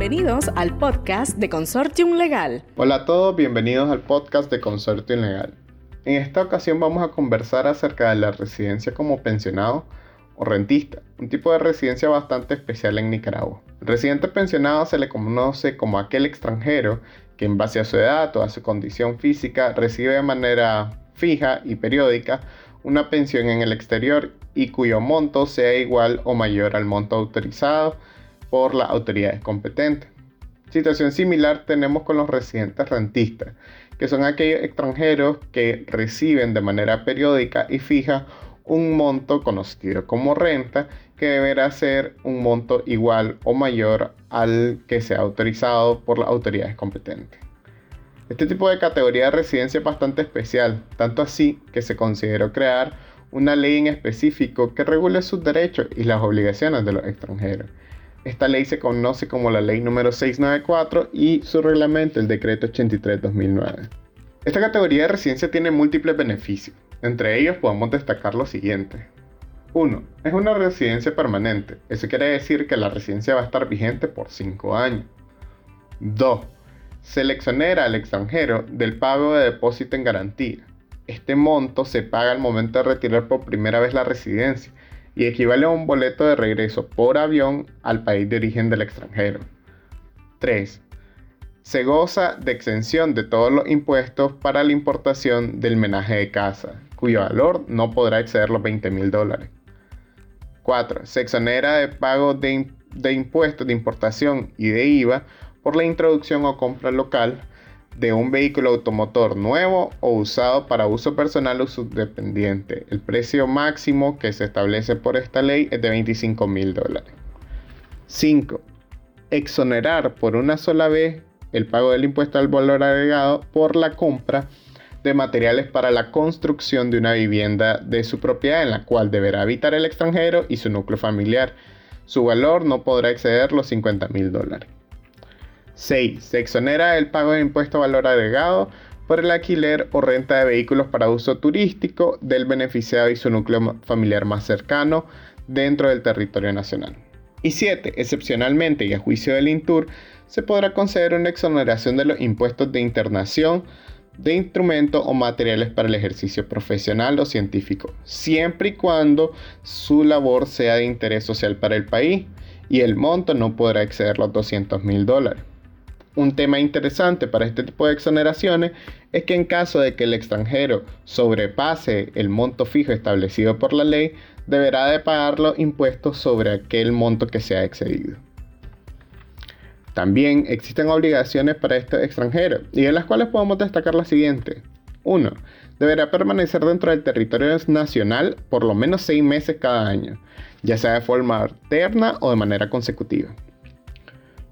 Bienvenidos al podcast de Consortium Legal. Hola a todos, bienvenidos al podcast de Consortium Legal. En esta ocasión vamos a conversar acerca de la residencia como pensionado o rentista, un tipo de residencia bastante especial en Nicaragua. El residente pensionado se le conoce como aquel extranjero que en base a su edad o a su condición física recibe de manera fija y periódica una pensión en el exterior y cuyo monto sea igual o mayor al monto autorizado por las autoridades competentes. Situación similar tenemos con los residentes rentistas, que son aquellos extranjeros que reciben de manera periódica y fija un monto conocido como renta que deberá ser un monto igual o mayor al que sea autorizado por las autoridades competentes. Este tipo de categoría de residencia es bastante especial, tanto así que se consideró crear una ley en específico que regule sus derechos y las obligaciones de los extranjeros. Esta ley se conoce como la ley número 694 y su reglamento el decreto 83-2009. Esta categoría de residencia tiene múltiples beneficios. Entre ellos podemos destacar lo siguiente. 1. Es una residencia permanente. Eso quiere decir que la residencia va a estar vigente por 5 años. 2. Se le exonera al extranjero del pago de depósito en garantía. Este monto se paga al momento de retirar por primera vez la residencia y equivale a un boleto de regreso por avión al país de origen del extranjero. 3. Se goza de exención de todos los impuestos para la importación del menaje de casa, cuyo valor no podrá exceder los 20 mil dólares. 4. Se exonera de pago de, de impuestos de importación y de IVA por la introducción o compra local de un vehículo automotor nuevo o usado para uso personal o subdependiente. El precio máximo que se establece por esta ley es de 25 mil dólares. 5. Exonerar por una sola vez el pago del impuesto al valor agregado por la compra de materiales para la construcción de una vivienda de su propiedad en la cual deberá habitar el extranjero y su núcleo familiar. Su valor no podrá exceder los 50 mil dólares. 6. Se exonera el pago de impuesto a valor agregado por el alquiler o renta de vehículos para uso turístico del beneficiado y su núcleo familiar más cercano dentro del territorio nacional. Y 7. Excepcionalmente y a juicio del INTUR, se podrá conceder una exoneración de los impuestos de internación de instrumentos o materiales para el ejercicio profesional o científico, siempre y cuando su labor sea de interés social para el país y el monto no podrá exceder los 200 mil dólares. Un tema interesante para este tipo de exoneraciones es que en caso de que el extranjero sobrepase el monto fijo establecido por la ley, deberá de pagar los impuestos sobre aquel monto que se ha excedido. También existen obligaciones para este extranjero, y en las cuales podemos destacar las siguientes. 1. Deberá permanecer dentro del territorio nacional por lo menos 6 meses cada año, ya sea de forma alterna o de manera consecutiva.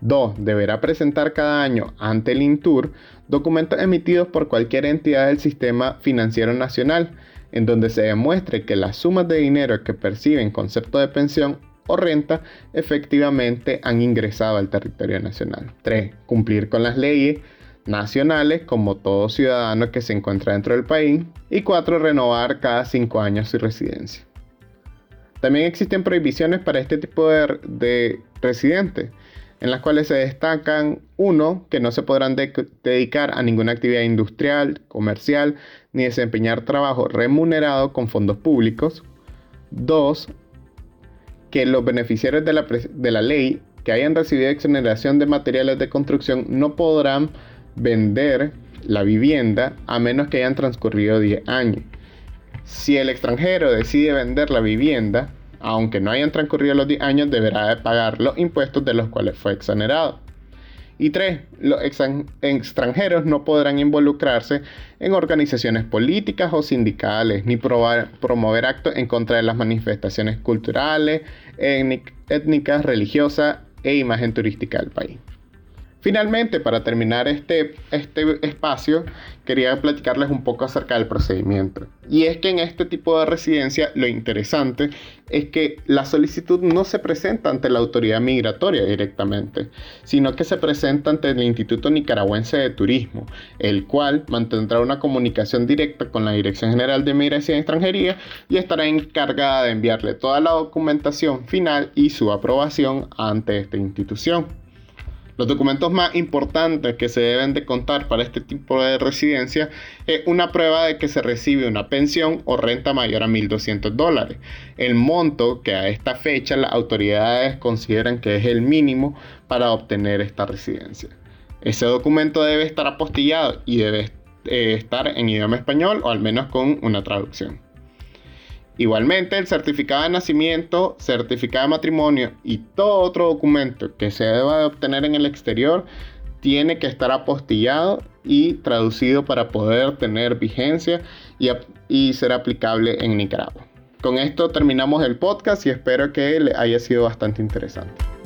2. Deberá presentar cada año ante el INTUR documentos emitidos por cualquier entidad del sistema financiero nacional, en donde se demuestre que las sumas de dinero que perciben en concepto de pensión o renta efectivamente han ingresado al territorio nacional. 3. Cumplir con las leyes nacionales como todo ciudadano que se encuentra dentro del país. Y 4. Renovar cada 5 años su residencia. También existen prohibiciones para este tipo de, de residentes en las cuales se destacan, uno, que no se podrán dedicar a ninguna actividad industrial, comercial, ni desempeñar trabajo remunerado con fondos públicos. Dos, que los beneficiarios de la, de la ley que hayan recibido exoneración de materiales de construcción no podrán vender la vivienda a menos que hayan transcurrido 10 años. Si el extranjero decide vender la vivienda, aunque no hayan transcurrido los 10 años, deberá de pagar los impuestos de los cuales fue exonerado. Y 3. Los extranjeros no podrán involucrarse en organizaciones políticas o sindicales, ni promover actos en contra de las manifestaciones culturales, étnicas, religiosas e imagen turística del país. Finalmente, para terminar este, este espacio, quería platicarles un poco acerca del procedimiento. Y es que en este tipo de residencia lo interesante es que la solicitud no se presenta ante la autoridad migratoria directamente, sino que se presenta ante el Instituto Nicaragüense de Turismo, el cual mantendrá una comunicación directa con la Dirección General de Migración y Extranjería y estará encargada de enviarle toda la documentación final y su aprobación ante esta institución. Los documentos más importantes que se deben de contar para este tipo de residencia es una prueba de que se recibe una pensión o renta mayor a 1.200 dólares, el monto que a esta fecha las autoridades consideran que es el mínimo para obtener esta residencia. Ese documento debe estar apostillado y debe eh, estar en idioma español o al menos con una traducción. Igualmente, el certificado de nacimiento, certificado de matrimonio y todo otro documento que se deba de obtener en el exterior tiene que estar apostillado y traducido para poder tener vigencia y, y ser aplicable en Nicaragua. Con esto terminamos el podcast y espero que haya sido bastante interesante.